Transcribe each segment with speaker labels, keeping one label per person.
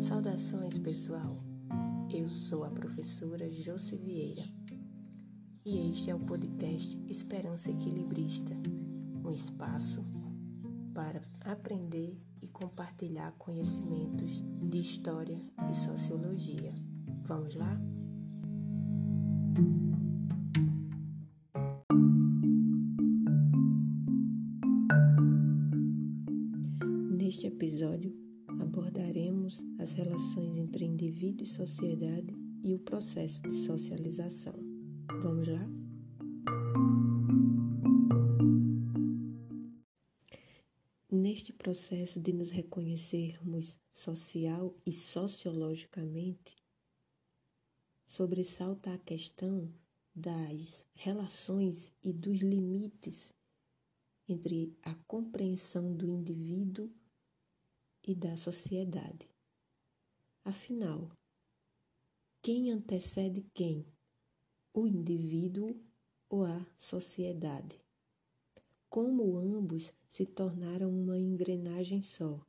Speaker 1: Saudações, pessoal. Eu sou a professora Josi Vieira e este é o podcast Esperança Equilibrista um espaço para aprender e compartilhar conhecimentos de história e sociologia. Vamos lá? Neste episódio, as relações entre indivíduo e sociedade e o processo de socialização. Vamos lá? Neste processo de nos reconhecermos social e sociologicamente, sobressalta a questão das relações e dos limites entre a compreensão do indivíduo e da sociedade. Afinal, quem antecede quem? O indivíduo ou a sociedade? Como ambos se tornaram uma engrenagem só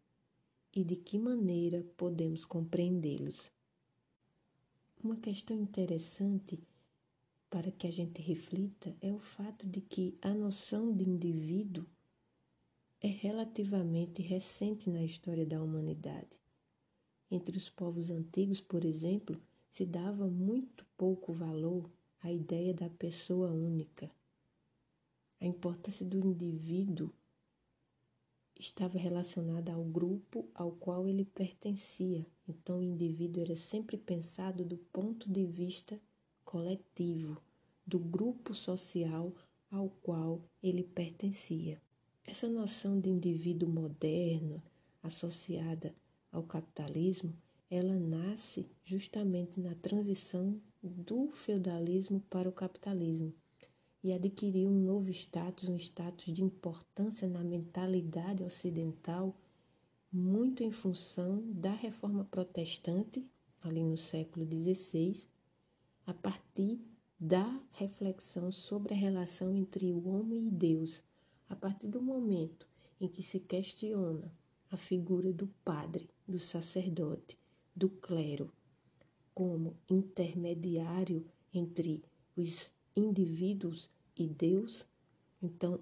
Speaker 1: e de que maneira podemos compreendê-los? Uma questão interessante para que a gente reflita é o fato de que a noção de indivíduo é relativamente recente na história da humanidade. Entre os povos antigos, por exemplo, se dava muito pouco valor à ideia da pessoa única. A importância do indivíduo estava relacionada ao grupo ao qual ele pertencia. Então, o indivíduo era sempre pensado do ponto de vista coletivo, do grupo social ao qual ele pertencia. Essa noção de indivíduo moderno, associada ao capitalismo, ela nasce justamente na transição do feudalismo para o capitalismo e adquiriu um novo status, um status de importância na mentalidade ocidental, muito em função da reforma protestante, ali no século XVI, a partir da reflexão sobre a relação entre o homem e Deus, a partir do momento em que se questiona a figura do padre, do sacerdote, do clero, como intermediário entre os indivíduos e Deus, então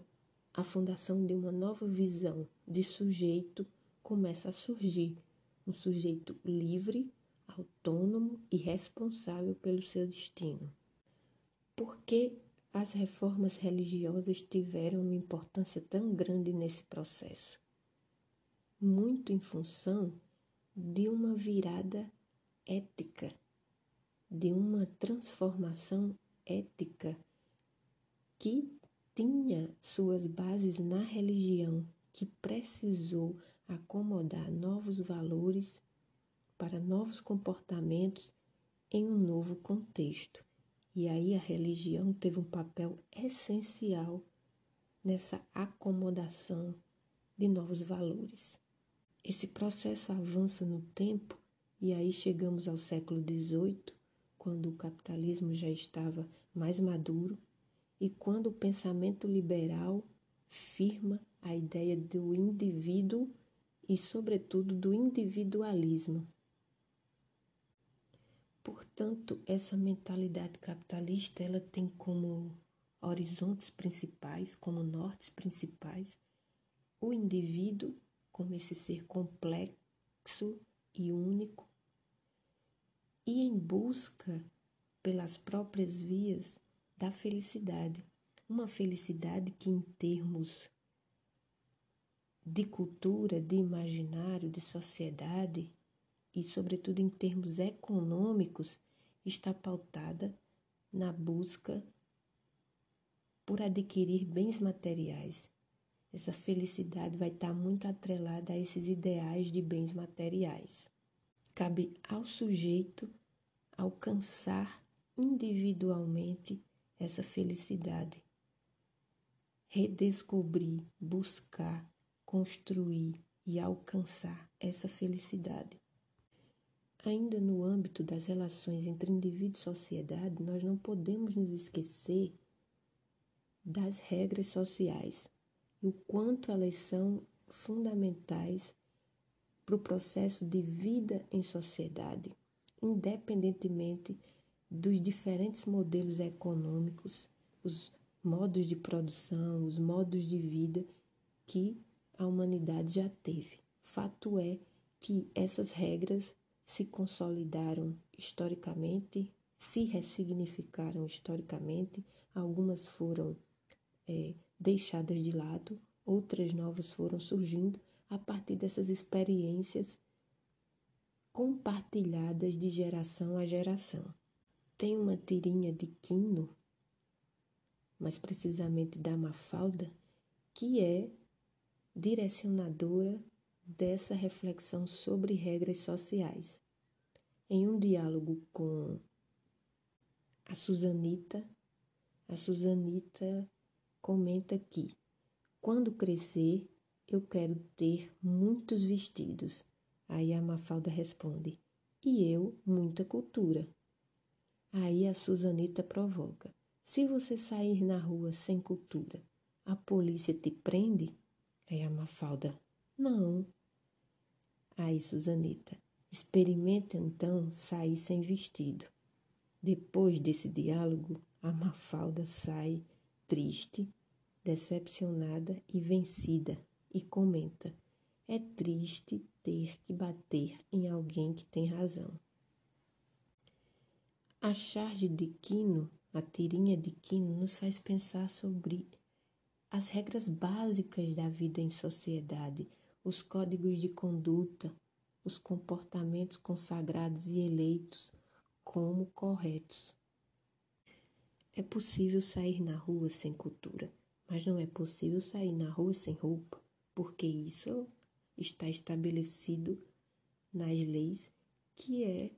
Speaker 1: a fundação de uma nova visão de sujeito começa a surgir. Um sujeito livre, autônomo e responsável pelo seu destino. Por que as reformas religiosas tiveram uma importância tão grande nesse processo? Muito em função de uma virada ética, de uma transformação ética que tinha suas bases na religião, que precisou acomodar novos valores para novos comportamentos em um novo contexto. E aí a religião teve um papel essencial nessa acomodação de novos valores. Esse processo avança no tempo e aí chegamos ao século XVIII, quando o capitalismo já estava mais maduro e quando o pensamento liberal firma a ideia do indivíduo e, sobretudo, do individualismo. Portanto, essa mentalidade capitalista ela tem como horizontes principais, como nortes principais, o indivíduo como esse ser complexo e único, e em busca pelas próprias vias da felicidade. Uma felicidade que, em termos de cultura, de imaginário, de sociedade, e, sobretudo, em termos econômicos, está pautada na busca por adquirir bens materiais. Essa felicidade vai estar muito atrelada a esses ideais de bens materiais. Cabe ao sujeito alcançar individualmente essa felicidade. Redescobrir, buscar, construir e alcançar essa felicidade. Ainda no âmbito das relações entre indivíduo e sociedade, nós não podemos nos esquecer das regras sociais e o quanto elas são fundamentais para o processo de vida em sociedade, independentemente dos diferentes modelos econômicos, os modos de produção, os modos de vida que a humanidade já teve. Fato é que essas regras se consolidaram historicamente, se ressignificaram historicamente, algumas foram é, deixadas de lado, outras novas foram surgindo a partir dessas experiências compartilhadas de geração a geração. Tem uma tirinha de Quino, mais precisamente da Mafalda, que é direcionadora dessa reflexão sobre regras sociais. Em um diálogo com a Susanita, a Susanita comenta que quando crescer eu quero ter muitos vestidos. Aí a Mafalda responde: E eu, muita cultura. Aí a Susanita provoca: Se você sair na rua sem cultura, a polícia te prende? Aí a Mafalda: Não. Aí Susanita: Experimenta então sair sem vestido. Depois desse diálogo, a Mafalda sai triste, decepcionada e vencida e comenta: É triste ter que bater em alguém que tem razão. A charge de Quino, a tirinha de Quino, nos faz pensar sobre as regras básicas da vida em sociedade, os códigos de conduta, os comportamentos consagrados e eleitos como corretos. É possível sair na rua sem cultura, mas não é possível sair na rua sem roupa porque isso está estabelecido nas leis que é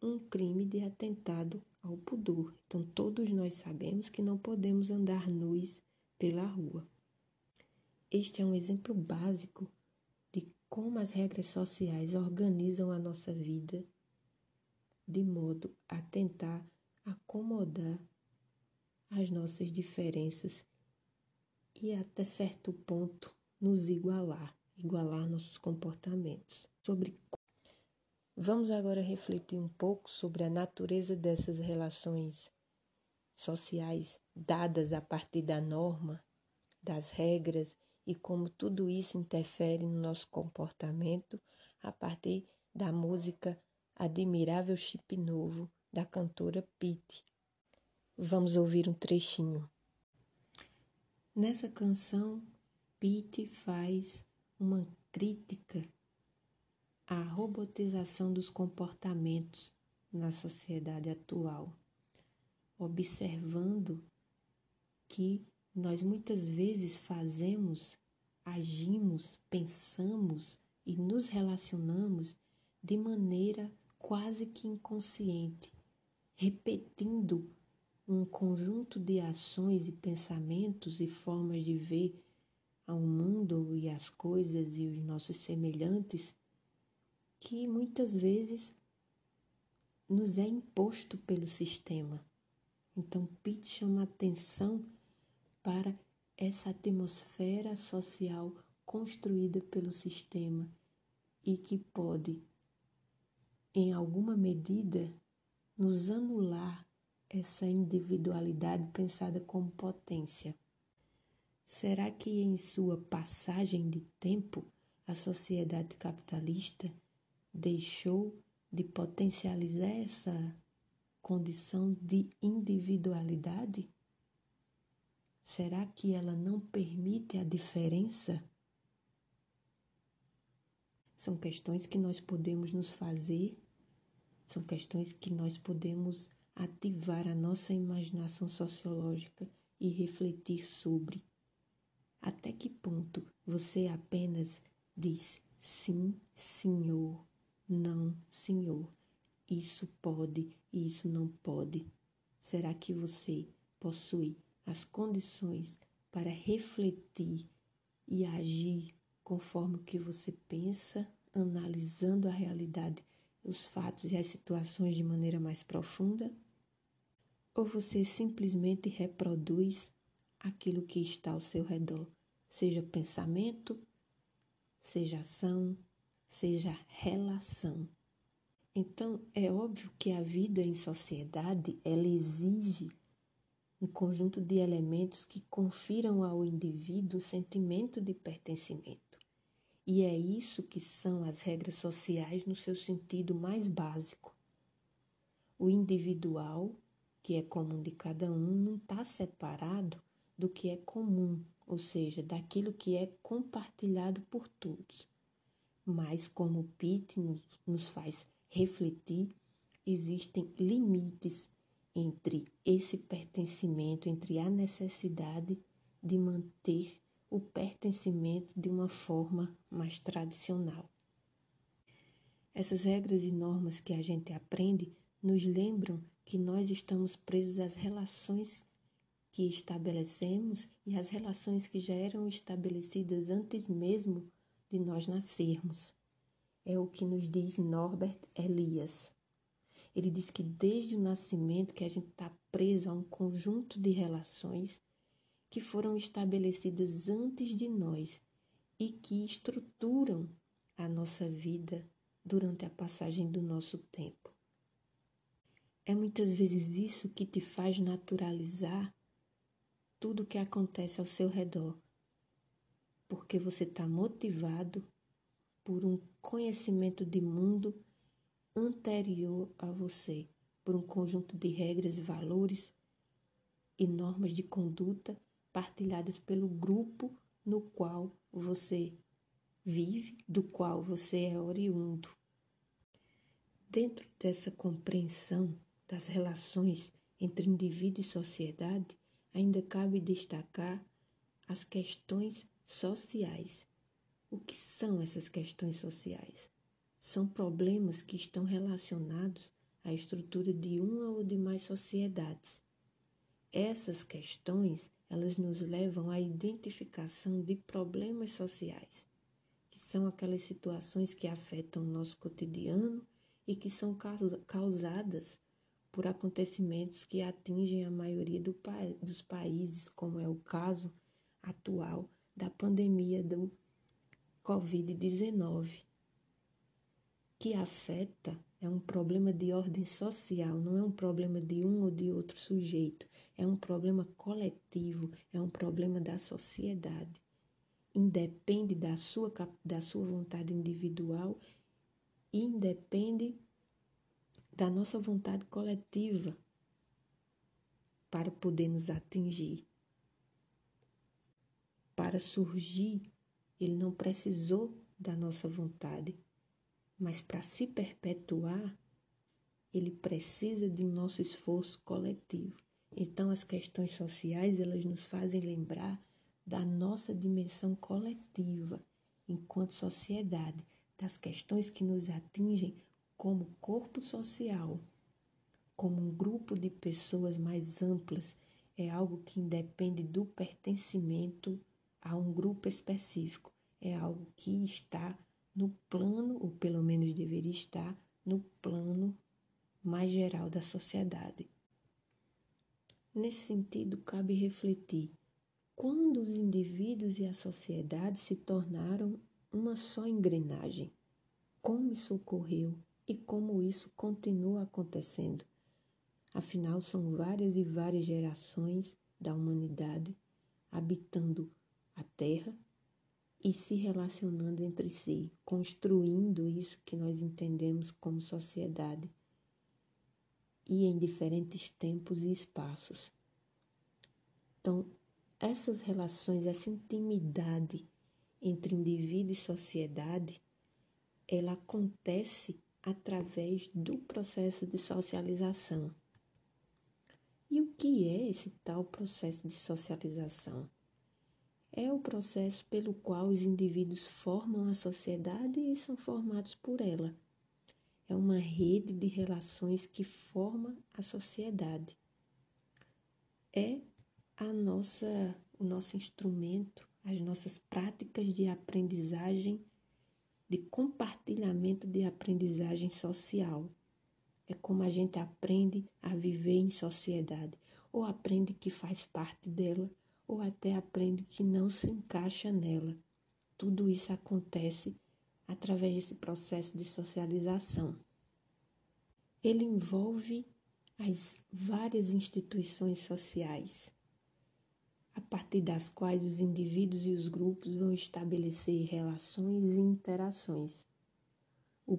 Speaker 1: um crime de atentado ao pudor. Então, todos nós sabemos que não podemos andar nus pela rua. Este é um exemplo básico de como as regras sociais organizam a nossa vida de modo a tentar acomodar as nossas diferenças e até certo ponto nos igualar, igualar nossos comportamentos. Sobre Vamos agora refletir um pouco sobre a natureza dessas relações sociais dadas a partir da norma, das regras e como tudo isso interfere no nosso comportamento a partir da música Admirável Chip Novo da cantora Pete. Vamos ouvir um trechinho. Nessa canção, Pitt faz uma crítica à robotização dos comportamentos na sociedade atual, observando que nós muitas vezes fazemos, agimos, pensamos e nos relacionamos de maneira quase que inconsciente, repetindo um conjunto de ações e pensamentos e formas de ver ao mundo e às coisas e os nossos semelhantes que muitas vezes nos é imposto pelo sistema. Então, Pitt chama atenção para essa atmosfera social construída pelo sistema e que pode, em alguma medida, nos anular essa individualidade pensada como potência. Será que em sua passagem de tempo a sociedade capitalista deixou de potencializar essa condição de individualidade? Será que ela não permite a diferença? São questões que nós podemos nos fazer, são questões que nós podemos ativar a nossa imaginação sociológica e refletir sobre. Até que ponto você apenas diz sim, senhor, não, senhor, isso pode e isso não pode? Será que você possui as condições para refletir e agir conforme o que você pensa, analisando a realidade, os fatos e as situações de maneira mais profunda? Ou você simplesmente reproduz aquilo que está ao seu redor, seja pensamento, seja ação, seja relação. Então, é óbvio que a vida em sociedade, ela exige um conjunto de elementos que confiram ao indivíduo o sentimento de pertencimento. E é isso que são as regras sociais no seu sentido mais básico. O individual, que é comum de cada um, não está separado do que é comum, ou seja, daquilo que é compartilhado por todos. Mas, como Pitt nos faz refletir, existem limites entre esse pertencimento, entre a necessidade de manter o pertencimento de uma forma mais tradicional. Essas regras e normas que a gente aprende nos lembram que nós estamos presos às relações que estabelecemos e às relações que já eram estabelecidas antes mesmo de nós nascermos. É o que nos diz Norbert Elias. Ele diz que desde o nascimento que a gente está preso a um conjunto de relações que foram estabelecidas antes de nós e que estruturam a nossa vida durante a passagem do nosso tempo. É muitas vezes isso que te faz naturalizar tudo o que acontece ao seu redor, porque você está motivado por um conhecimento de mundo anterior a você, por um conjunto de regras, valores e normas de conduta partilhadas pelo grupo no qual você vive, do qual você é oriundo. Dentro dessa compreensão das relações entre indivíduo e sociedade, ainda cabe destacar as questões sociais. O que são essas questões sociais? São problemas que estão relacionados à estrutura de uma ou de mais sociedades. Essas questões, elas nos levam à identificação de problemas sociais, que são aquelas situações que afetam o nosso cotidiano e que são causadas por acontecimentos que atingem a maioria do pa dos países, como é o caso atual da pandemia do Covid-19, que afeta é um problema de ordem social, não é um problema de um ou de outro sujeito, é um problema coletivo, é um problema da sociedade. Independe da sua, da sua vontade individual, independe da nossa vontade coletiva para poder nos atingir. Para surgir, ele não precisou da nossa vontade, mas para se perpetuar, ele precisa de nosso esforço coletivo. Então, as questões sociais, elas nos fazem lembrar da nossa dimensão coletiva enquanto sociedade, das questões que nos atingem como corpo social, como um grupo de pessoas mais amplas, é algo que independe do pertencimento a um grupo específico, é algo que está no plano, ou pelo menos deveria estar, no plano mais geral da sociedade. Nesse sentido, cabe refletir quando os indivíduos e a sociedade se tornaram uma só engrenagem. Como isso ocorreu? E como isso continua acontecendo. Afinal, são várias e várias gerações da humanidade habitando a Terra e se relacionando entre si, construindo isso que nós entendemos como sociedade e em diferentes tempos e espaços. Então, essas relações, essa intimidade entre indivíduo e sociedade, ela acontece através do processo de socialização. E o que é esse tal processo de socialização? É o processo pelo qual os indivíduos formam a sociedade e são formados por ela. É uma rede de relações que forma a sociedade. É a nossa, o nosso instrumento, as nossas práticas de aprendizagem de compartilhamento de aprendizagem social. É como a gente aprende a viver em sociedade, ou aprende que faz parte dela, ou até aprende que não se encaixa nela. Tudo isso acontece através desse processo de socialização. Ele envolve as várias instituições sociais, a partir das quais os indivíduos e os grupos vão estabelecer relações e interações.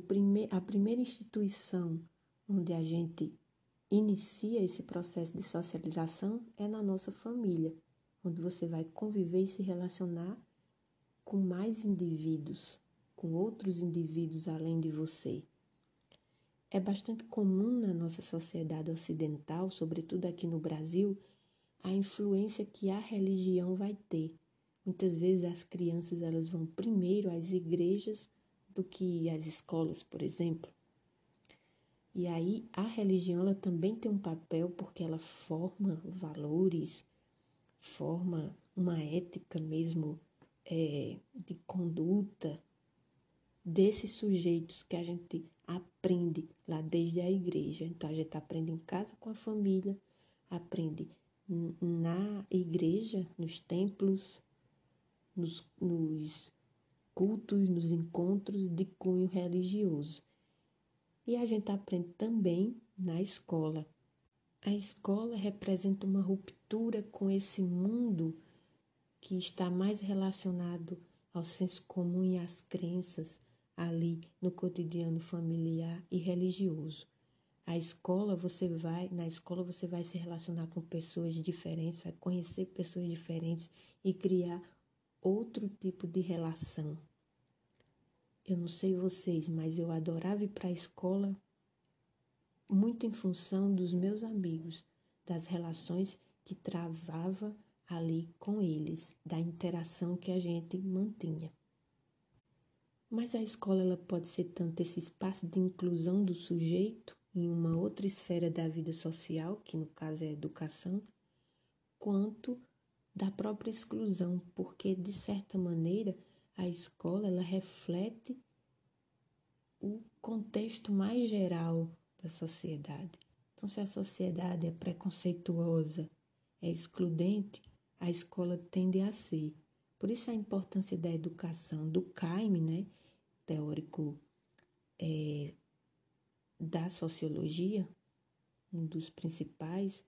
Speaker 1: Prime a primeira instituição onde a gente inicia esse processo de socialização é na nossa família, onde você vai conviver e se relacionar com mais indivíduos, com outros indivíduos além de você. É bastante comum na nossa sociedade ocidental, sobretudo aqui no Brasil, a influência que a religião vai ter. Muitas vezes as crianças elas vão primeiro às igrejas do que às escolas, por exemplo. E aí a religião ela também tem um papel porque ela forma valores, forma uma ética mesmo é, de conduta desses sujeitos que a gente aprende lá desde a igreja. Então a gente aprende em casa com a família, aprende na igreja, nos templos, nos, nos cultos, nos encontros de cunho religioso. E a gente aprende também na escola. A escola representa uma ruptura com esse mundo que está mais relacionado ao senso comum e às crenças ali no cotidiano familiar e religioso. A escola você vai, na escola você vai se relacionar com pessoas diferentes, vai conhecer pessoas diferentes e criar outro tipo de relação. Eu não sei vocês, mas eu adorava ir para a escola muito em função dos meus amigos, das relações que travava ali com eles, da interação que a gente mantinha. Mas a escola ela pode ser tanto esse espaço de inclusão do sujeito em uma outra esfera da vida social, que no caso é a educação, quanto da própria exclusão, porque de certa maneira a escola ela reflete o contexto mais geral da sociedade. Então, se a sociedade é preconceituosa, é excludente, a escola tende a ser. Por isso a importância da educação, do CAIM, né, teórico é, da sociologia, um dos principais,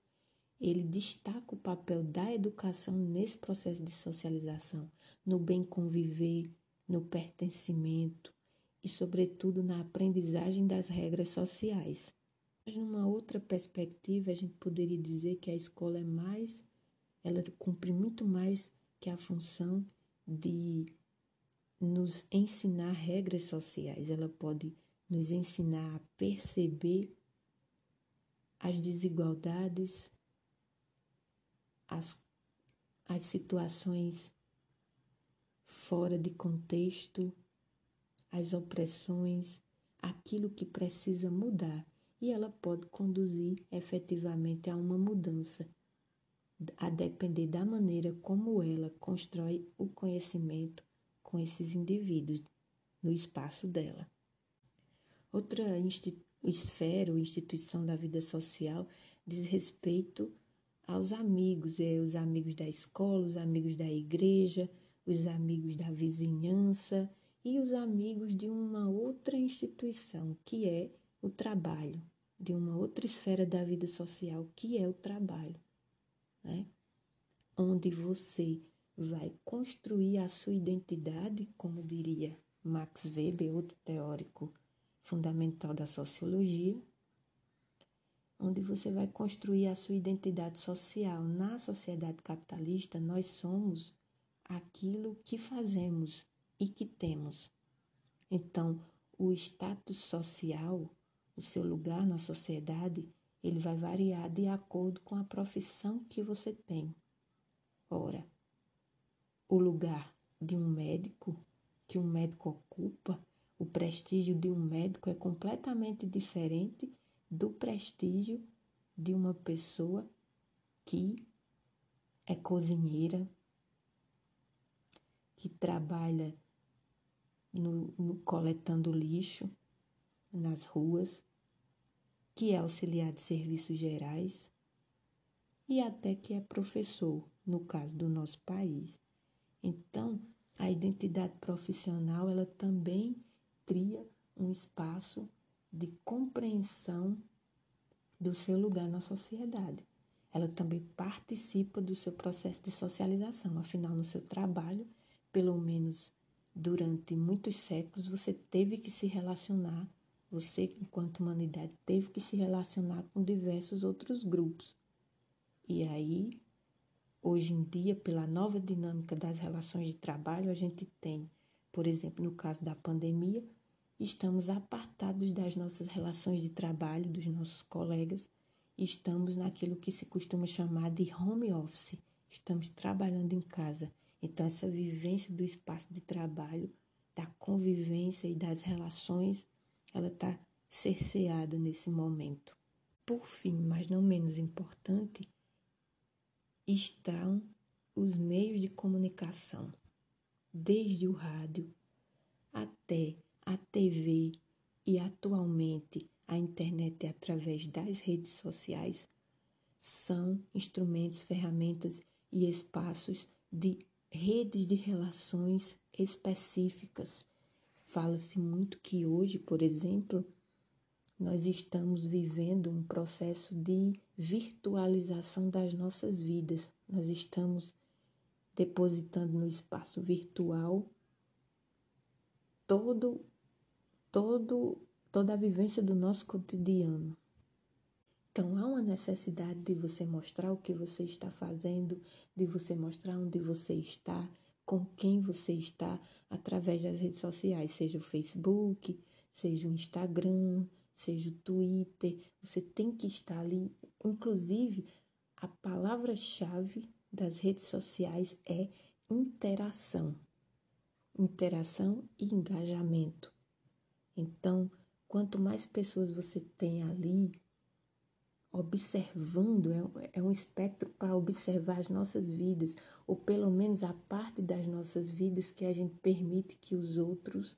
Speaker 1: ele destaca o papel da educação nesse processo de socialização, no bem conviver, no pertencimento e, sobretudo, na aprendizagem das regras sociais. Mas, numa outra perspectiva, a gente poderia dizer que a escola é mais, ela cumpre muito mais que a função de nos ensinar regras sociais, ela pode nos ensinar a perceber as desigualdades, as, as situações fora de contexto, as opressões, aquilo que precisa mudar. E ela pode conduzir efetivamente a uma mudança, a depender da maneira como ela constrói o conhecimento com esses indivíduos no espaço dela. Outra esfera ou instituição da vida social diz respeito aos amigos, é os amigos da escola, os amigos da igreja, os amigos da vizinhança e os amigos de uma outra instituição, que é o trabalho, de uma outra esfera da vida social, que é o trabalho, né? Onde você vai construir a sua identidade, como diria Max Weber, outro teórico fundamental da sociologia, onde você vai construir a sua identidade social. Na sociedade capitalista, nós somos aquilo que fazemos e que temos. Então, o status social, o seu lugar na sociedade, ele vai variar de acordo com a profissão que você tem. Ora, o lugar de um médico que um médico ocupa o prestígio de um médico é completamente diferente do prestígio de uma pessoa que é cozinheira, que trabalha no, no, coletando lixo nas ruas, que é auxiliar de serviços gerais e até que é professor, no caso do nosso país. Então, a identidade profissional ela também cria um espaço de compreensão do seu lugar na sociedade. Ela também participa do seu processo de socialização, afinal, no seu trabalho, pelo menos durante muitos séculos, você teve que se relacionar, você, enquanto humanidade, teve que se relacionar com diversos outros grupos. E aí, hoje em dia, pela nova dinâmica das relações de trabalho, a gente tem, por exemplo, no caso da pandemia, estamos apartados das nossas relações de trabalho, dos nossos colegas, estamos naquilo que se costuma chamar de home office. Estamos trabalhando em casa. Então, essa vivência do espaço de trabalho, da convivência e das relações, ela está cerceada nesse momento. Por fim, mas não menos importante, estão os meios de comunicação, desde o rádio até a TV e atualmente a internet através das redes sociais são instrumentos, ferramentas e espaços de redes de relações específicas. Fala-se muito que hoje, por exemplo, nós estamos vivendo um processo de virtualização das nossas vidas. Nós estamos depositando no espaço virtual todo todo toda a vivência do nosso cotidiano. Então há uma necessidade de você mostrar o que você está fazendo, de você mostrar onde você está, com quem você está, através das redes sociais, seja o Facebook, seja o Instagram, seja o Twitter. Você tem que estar ali. Inclusive, a palavra-chave das redes sociais é interação. Interação e engajamento. Então, quanto mais pessoas você tem ali observando, é, é um espectro para observar as nossas vidas, ou pelo menos a parte das nossas vidas que a gente permite que os outros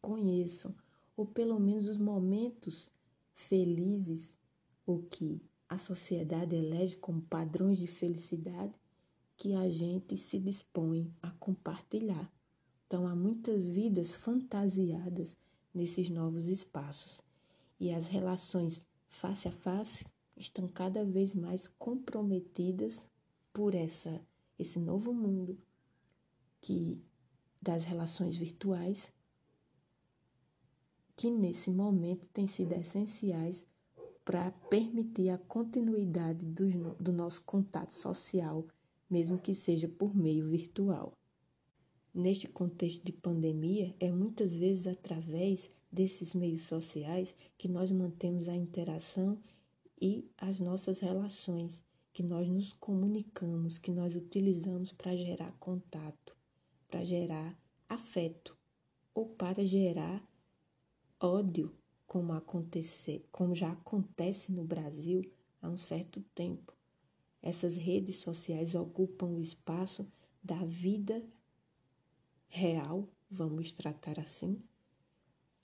Speaker 1: conheçam, ou pelo menos os momentos felizes, ou que a sociedade elege como padrões de felicidade que a gente se dispõe a compartilhar. Então, há muitas vidas fantasiadas nesses novos espaços. E as relações face a face estão cada vez mais comprometidas por essa esse novo mundo que das relações virtuais que nesse momento têm sido essenciais para permitir a continuidade do, do nosso contato social, mesmo que seja por meio virtual. Neste contexto de pandemia, é muitas vezes através desses meios sociais que nós mantemos a interação e as nossas relações, que nós nos comunicamos, que nós utilizamos para gerar contato, para gerar afeto ou para gerar ódio, como acontecer, como já acontece no Brasil há um certo tempo. Essas redes sociais ocupam o espaço da vida real, vamos tratar assim,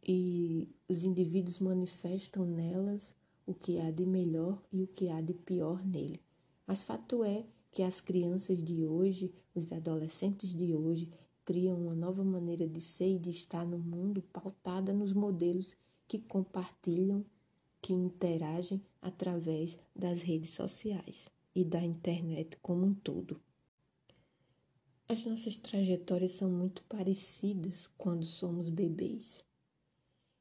Speaker 1: e os indivíduos manifestam nelas o que há de melhor e o que há de pior nele. Mas fato é que as crianças de hoje, os adolescentes de hoje, criam uma nova maneira de ser e de estar no mundo pautada nos modelos que compartilham, que interagem através das redes sociais e da internet como um todo. As nossas trajetórias são muito parecidas quando somos bebês,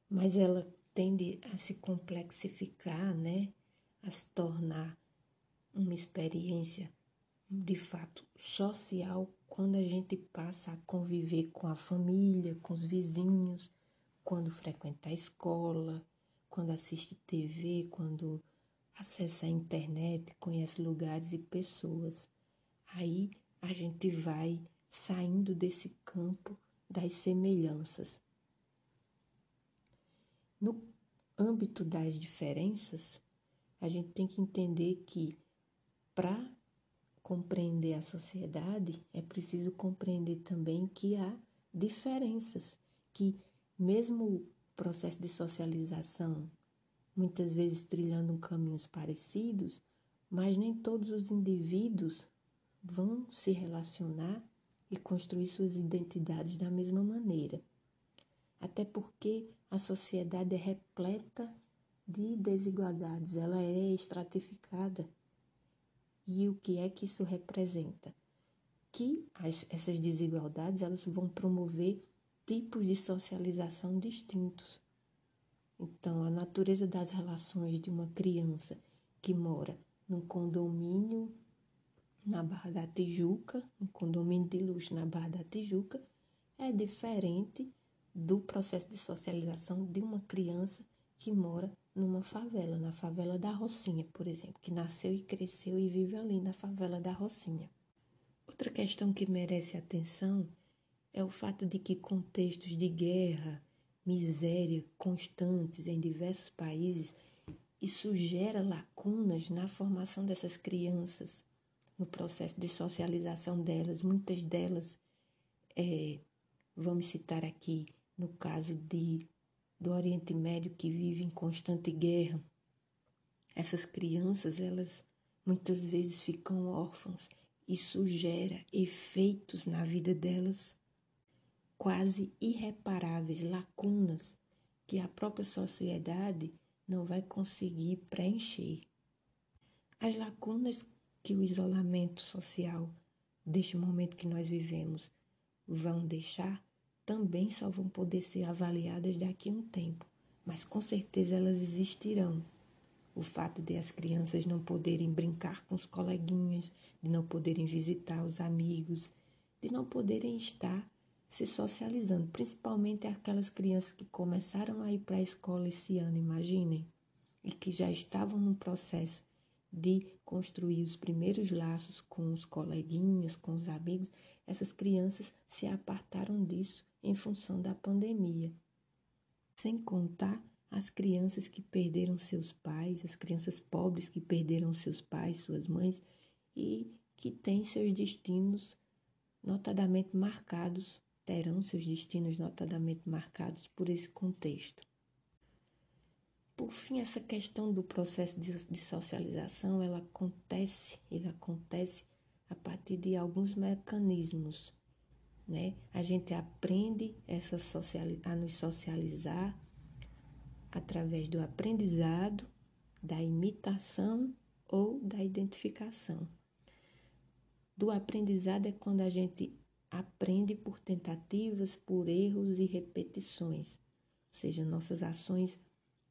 Speaker 1: mas ela tende a se complexificar, né? A se tornar uma experiência de fato social quando a gente passa a conviver com a família, com os vizinhos, quando frequenta a escola, quando assiste TV, quando acessa a internet, conhece lugares e pessoas. Aí a gente vai saindo desse campo das semelhanças. No âmbito das diferenças, a gente tem que entender que para compreender a sociedade é preciso compreender também que há diferenças, que mesmo o processo de socialização muitas vezes trilhando caminhos parecidos, mas nem todos os indivíduos vão se relacionar e construir suas identidades da mesma maneira. até porque a sociedade é repleta de desigualdades, ela é estratificada. E o que é que isso representa? Que as, essas desigualdades elas vão promover tipos de socialização distintos. Então, a natureza das relações de uma criança que mora num condomínio na Barra da Tijuca, um condomínio de luxo na Barra da Tijuca, é diferente do processo de socialização de uma criança que mora numa favela, na favela da Rocinha, por exemplo, que nasceu e cresceu e vive ali na favela da Rocinha. Outra questão que merece atenção é o fato de que contextos de guerra, miséria constantes em diversos países, isso gera lacunas na formação dessas crianças, no processo de socialização delas. Muitas delas, é, vamos citar aqui, no caso de, do Oriente Médio, que vive em constante guerra, essas crianças, elas muitas vezes ficam órfãs. Isso gera efeitos na vida delas quase irreparáveis, lacunas que a própria sociedade não vai conseguir preencher. As lacunas que o isolamento social deste momento que nós vivemos vão deixar também só vão poder ser avaliadas daqui a um tempo, mas com certeza elas existirão. O fato de as crianças não poderem brincar com os coleguinhas, de não poderem visitar os amigos, de não poderem estar se socializando, principalmente aquelas crianças que começaram a ir para a escola esse ano, imaginem, e que já estavam no processo de construir os primeiros laços com os coleguinhas, com os amigos, essas crianças se apartaram disso em função da pandemia. Sem contar as crianças que perderam seus pais, as crianças pobres que perderam seus pais, suas mães e que têm seus destinos notadamente marcados terão seus destinos notadamente marcados por esse contexto. Por fim, essa questão do processo de, socialização, ela acontece, ele acontece a partir de alguns mecanismos, né? A gente aprende essa a nos socializar através do aprendizado, da imitação ou da identificação. Do aprendizado é quando a gente aprende por tentativas, por erros e repetições. Ou seja, nossas ações,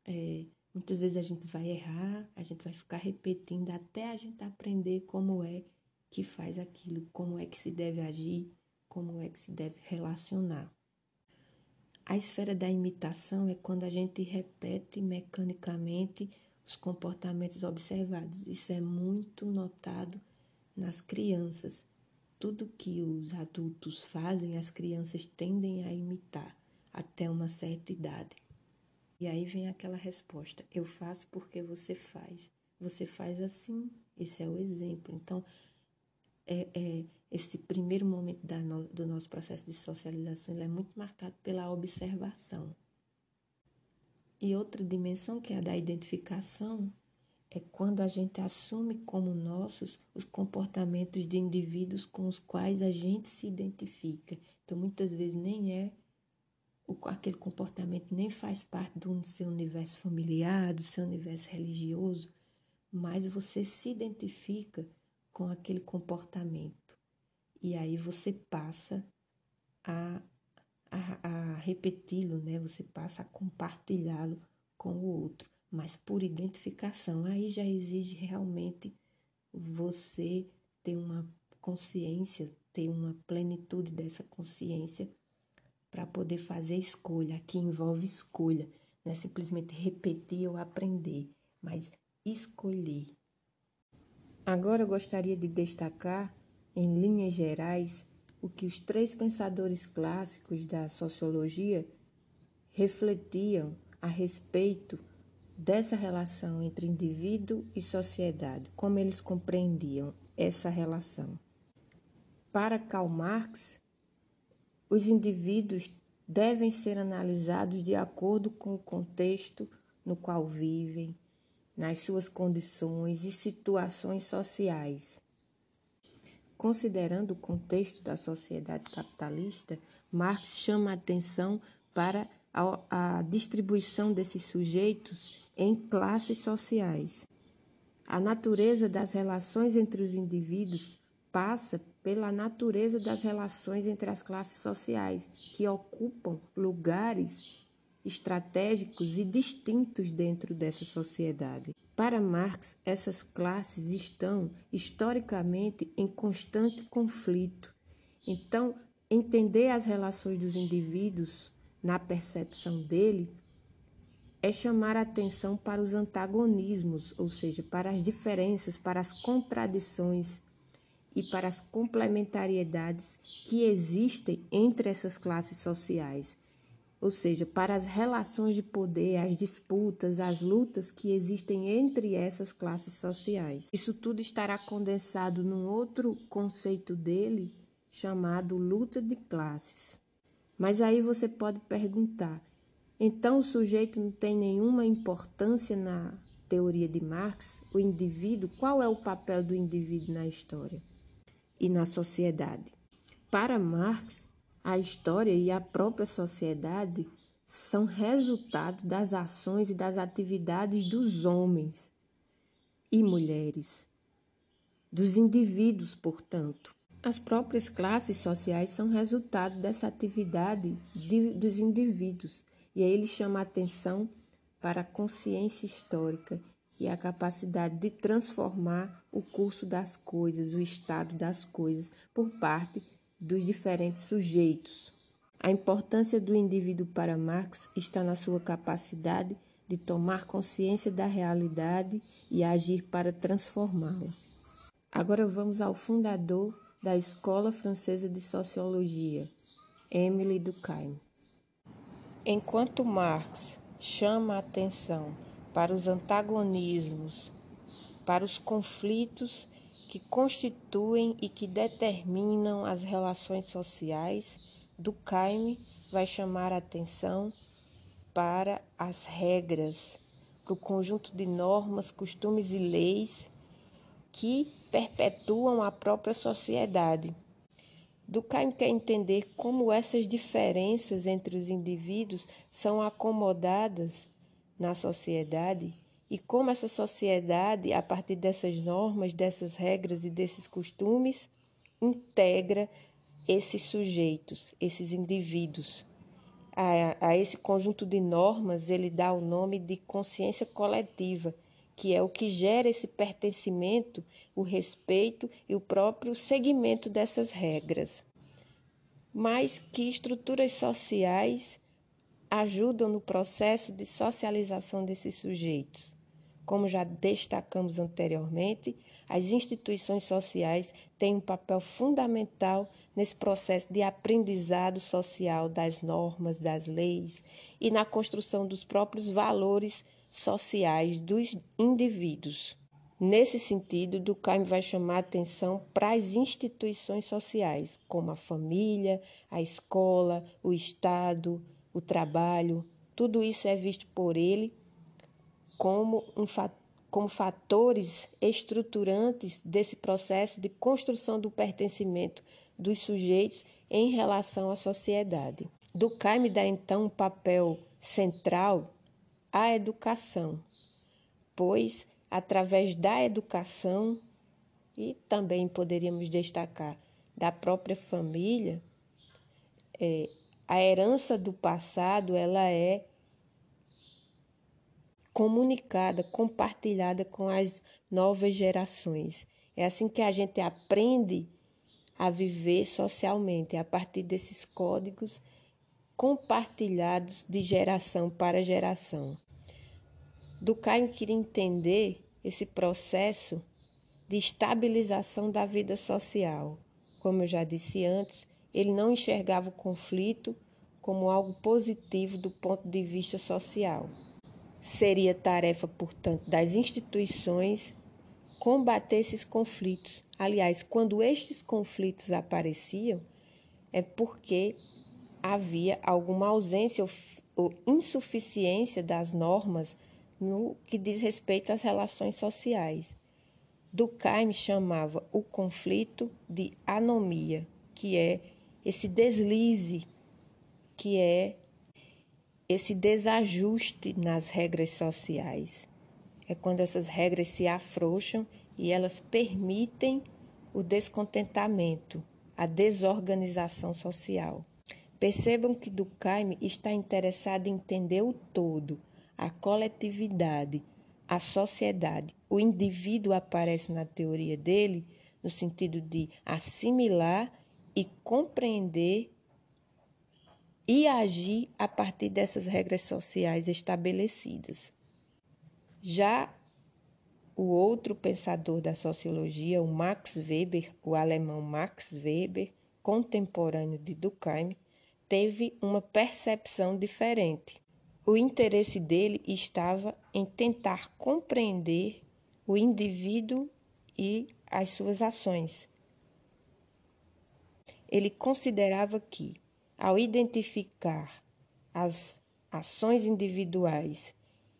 Speaker 1: é, muitas vezes a gente vai errar, a gente vai ficar repetindo até a gente aprender como é que faz aquilo, como é que se deve agir, como é que se deve relacionar. A esfera da imitação é quando a gente repete mecanicamente os comportamentos observados. Isso é muito notado nas crianças tudo que os adultos fazem, as crianças tendem a imitar até uma certa idade. E aí vem aquela resposta: eu faço porque você faz. Você faz assim, esse é o exemplo. Então, é, é esse primeiro momento no, do nosso processo de socialização é muito marcado pela observação. E outra dimensão, que é a da identificação, é quando a gente assume como nossos os comportamentos de indivíduos com os quais a gente se identifica. Então, muitas vezes nem é aquele comportamento nem faz parte do seu universo familiar, do seu universo religioso, mas você se identifica com aquele comportamento. E aí você passa a, a, a repeti-lo, né? Você passa a compartilhá-lo com o outro mas por identificação. Aí já exige realmente você ter uma consciência, ter uma plenitude dessa consciência para poder fazer escolha. Aqui envolve escolha, não é simplesmente repetir ou aprender, mas escolher. Agora eu gostaria de destacar, em linhas gerais, o que os três pensadores clássicos da sociologia refletiam a respeito dessa relação entre indivíduo e sociedade, como eles compreendiam essa relação. Para Karl Marx, os indivíduos devem ser analisados de acordo com o contexto no qual vivem, nas suas condições e situações sociais. Considerando o contexto da sociedade capitalista, Marx chama a atenção para a, a distribuição desses sujeitos em classes sociais. A natureza das relações entre os indivíduos passa pela natureza das relações entre as classes sociais, que ocupam lugares estratégicos e distintos dentro dessa sociedade. Para Marx, essas classes estão historicamente em constante conflito. Então, entender as relações dos indivíduos na percepção dele é chamar atenção para os antagonismos, ou seja, para as diferenças, para as contradições e para as complementariedades que existem entre essas classes sociais ou seja, para as relações de poder, as disputas, as lutas que existem entre essas classes sociais. Isso tudo estará condensado num outro conceito dele chamado luta de classes. Mas aí você pode perguntar: então o sujeito não tem nenhuma importância na teoria de Marx? O indivíduo, qual é o papel do indivíduo na história e na sociedade? Para Marx, a história e a própria sociedade são resultado das ações e das atividades dos homens e mulheres, dos indivíduos, portanto. As próprias classes sociais são resultado dessa atividade de, dos indivíduos, e aí ele chama a atenção para a consciência histórica e a capacidade de transformar o curso das coisas, o estado das coisas, por parte dos diferentes sujeitos. A importância do indivíduo para Marx está na sua capacidade de tomar consciência da realidade e agir para transformá-la. Agora vamos ao fundador da Escola Francesa de Sociologia, Émile Durkheim. Enquanto Marx chama a atenção para os antagonismos, para os conflitos que constituem e que determinam as relações sociais, Durkheim vai chamar a atenção para as regras, para o conjunto de normas, costumes e leis que perpetuam a própria sociedade. Durkheim quer entender como essas diferenças entre os indivíduos são acomodadas na sociedade e como essa sociedade, a partir dessas normas, dessas regras e desses costumes, integra esses sujeitos, esses indivíduos. A, a, esse conjunto de normas, ele dá o nome de consciência coletiva, que é o que gera esse pertencimento, o respeito e o próprio seguimento dessas regras. Mas que estruturas sociais ajudam no processo de socialização desses sujeitos. Como já destacamos anteriormente, as instituições sociais têm um papel fundamental nesse processo de aprendizado social das normas, das leis e na construção dos próprios valores sociais dos indivíduos. Nesse sentido, Durkheim vai chamar a atenção para as instituições sociais, como a família, a escola, o Estado, o trabalho. Tudo isso é visto por ele como, um, como fatores estruturantes desse processo de construção do pertencimento dos sujeitos em relação à sociedade. Durkheim dá então um papel central à educação, pois através da educação e também poderíamos destacar da própria família, é, a herança do passado ela é comunicada, compartilhada com as novas gerações. É assim que a gente aprende a viver socialmente, a partir desses códigos compartilhados de geração para geração. Durkheim queria entender esse processo de estabilização da vida social. Como eu já disse antes, ele não enxergava o conflito como algo positivo do ponto de vista social. Seria tarefa, portanto, das instituições combater esses conflitos. Aliás, quando estes conflitos apareciam, é porque havia alguma ausência ou insuficiência das normas no que diz respeito às relações sociais. Durkheim chamava o conflito de anomia, que é esse deslize, que é esse desajuste nas regras sociais. É quando essas regras se afrouxam e elas permitem o descontentamento, a desorganização social. Percebam que Durkheim está interessado em entender o todo, a coletividade, a sociedade. O indivíduo aparece na teoria dele no sentido de assimilar e compreender e agir a partir dessas regras sociais estabelecidas. Já o outro pensador da sociologia, o Max Weber, o alemão Max Weber, contemporâneo de Durkheim, teve uma percepção diferente. O interesse dele estava em tentar compreender o indivíduo e as suas ações. Ele considerava que, ao identificar as ações individuais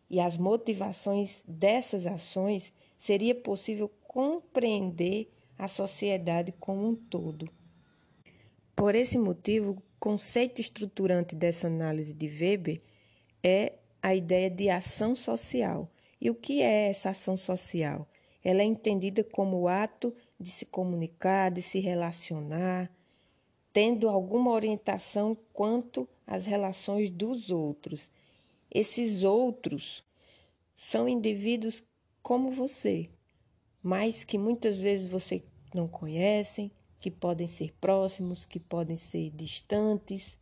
Speaker 1: e as motivações dessas ações, seria possível compreender a sociedade como um todo. Por esse motivo, o conceito estruturante dessa análise de Weber é a ideia de ação social. E o que é essa ação social? Ela é entendida como o ato de se comunicar, de se relacionar, tendo alguma orientação quanto às relações dos outros. Esses outros são indivíduos como você, mas que muitas vezes você não conhecem, que podem ser próximos, que podem ser distantes.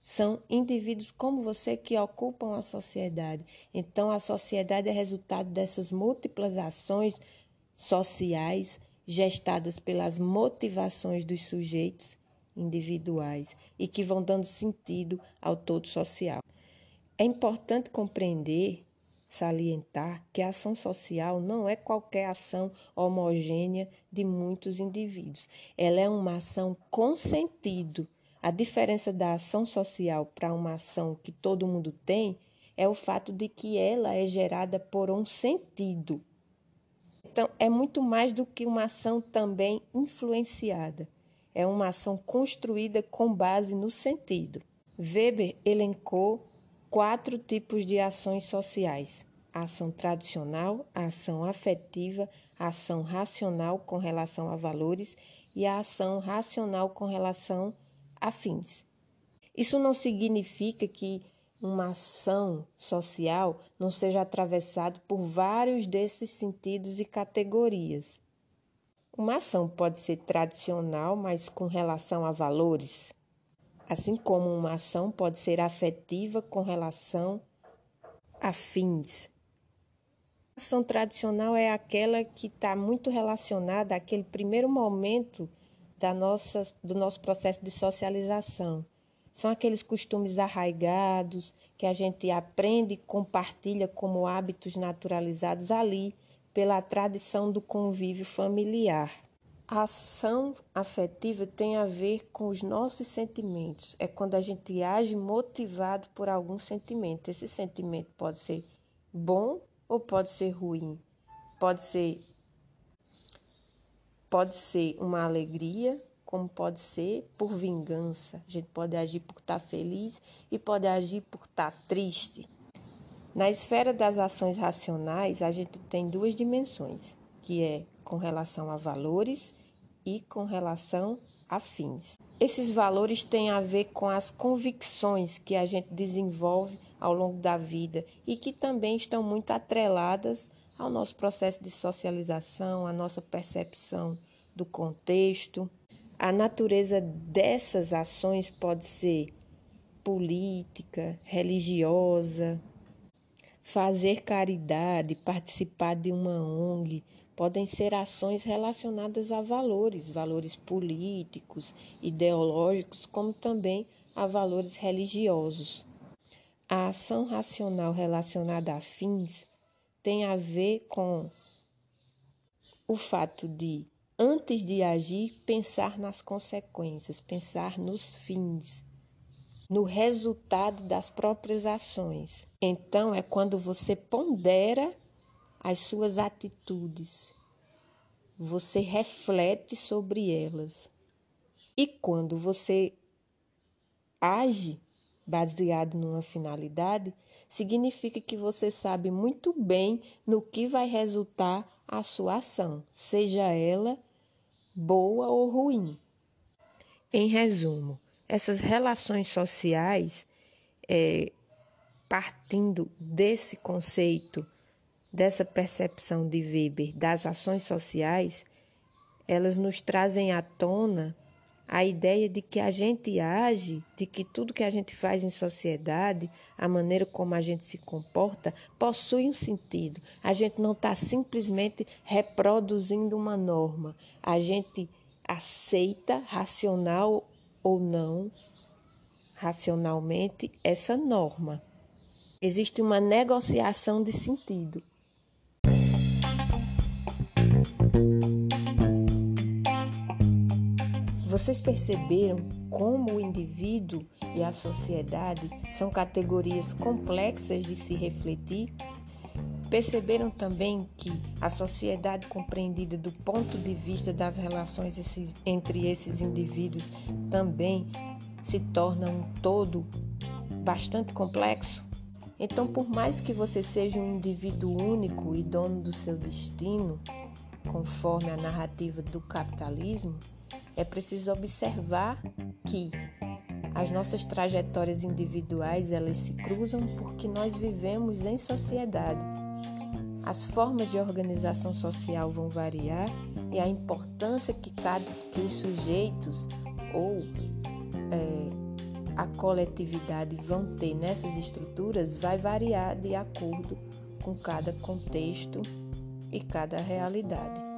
Speaker 1: São indivíduos como você que ocupam a sociedade. Então, a sociedade é resultado dessas múltiplas ações sociais gestadas pelas motivações dos sujeitos individuais e que vão dando sentido ao todo social. É importante compreender, salientar que a ação social não é qualquer ação homogênea de muitos indivíduos. Ela é uma ação com sentido. A diferença da ação social para uma ação que todo mundo tem é o fato de que ela é gerada por um sentido. Então, é muito mais do que uma ação também influenciada é uma ação construída com base no sentido. Weber elencou quatro tipos de ações sociais: a ação tradicional, a ação afetiva, a ação racional com relação a valores e a ação racional com relação a fins. Isso não significa que uma ação social não seja atravessada por vários desses sentidos e categorias. Uma ação pode ser tradicional, mas com relação a valores, assim como uma ação pode ser afetiva com relação a fins. A ação tradicional é aquela que está muito relacionada àquele primeiro momento da nossa, do nosso processo de socialização. São aqueles costumes arraigados que a gente aprende e compartilha como hábitos naturalizados ali pela tradição do convívio familiar. A ação afetiva tem a ver com os nossos sentimentos. É quando a gente age motivado por algum sentimento. Esse sentimento pode ser bom ou pode ser ruim. Pode ser pode ser uma alegria, como pode ser por vingança. A gente pode agir por estar feliz e pode agir por estar triste. Na esfera das ações racionais, a gente tem duas dimensões, que é com relação a valores e com relação a fins. Esses valores têm a ver com as convicções que a gente desenvolve ao longo da vida e que também estão muito atreladas ao nosso processo de socialização, à nossa percepção do contexto. A natureza dessas ações pode ser política, religiosa, Fazer caridade, participar de uma ONG, podem ser ações relacionadas a valores, valores políticos, ideológicos, como também a valores religiosos. A ação racional relacionada a fins tem a ver com o fato de, antes de agir, pensar nas consequências, pensar nos fins no resultado das próprias ações. Então, é quando você pondera as suas atitudes, você reflete sobre elas. E quando você age baseado numa finalidade, significa que você sabe muito bem no que vai resultar a sua ação, seja ela boa ou ruim. Em resumo, essas relações sociais, é, partindo desse conceito, dessa percepção de Weber das ações sociais, elas nos trazem à tona a ideia de que a gente age, de que tudo que a gente faz em sociedade, a maneira como a gente se comporta, possui um sentido. A gente não está simplesmente reproduzindo uma norma. A gente aceita, racional ou não, racionalmente, essa norma. Existe uma negociação de sentido. Vocês perceberam como o indivíduo e a sociedade são categorias complexas de se refletir? Perceberam também que a sociedade compreendida do ponto de vista das relações esses, entre esses indivíduos também se torna um todo bastante complexo? Então, por mais que você seja um indivíduo único e dono do seu destino, conforme a narrativa do capitalismo, é preciso observar que as nossas trajetórias individuais elas se cruzam porque nós vivemos em sociedade. As formas de organização social vão variar e a importância que, cada, que os sujeitos ou é, a coletividade vão ter nessas estruturas vai variar de acordo com cada contexto e cada realidade.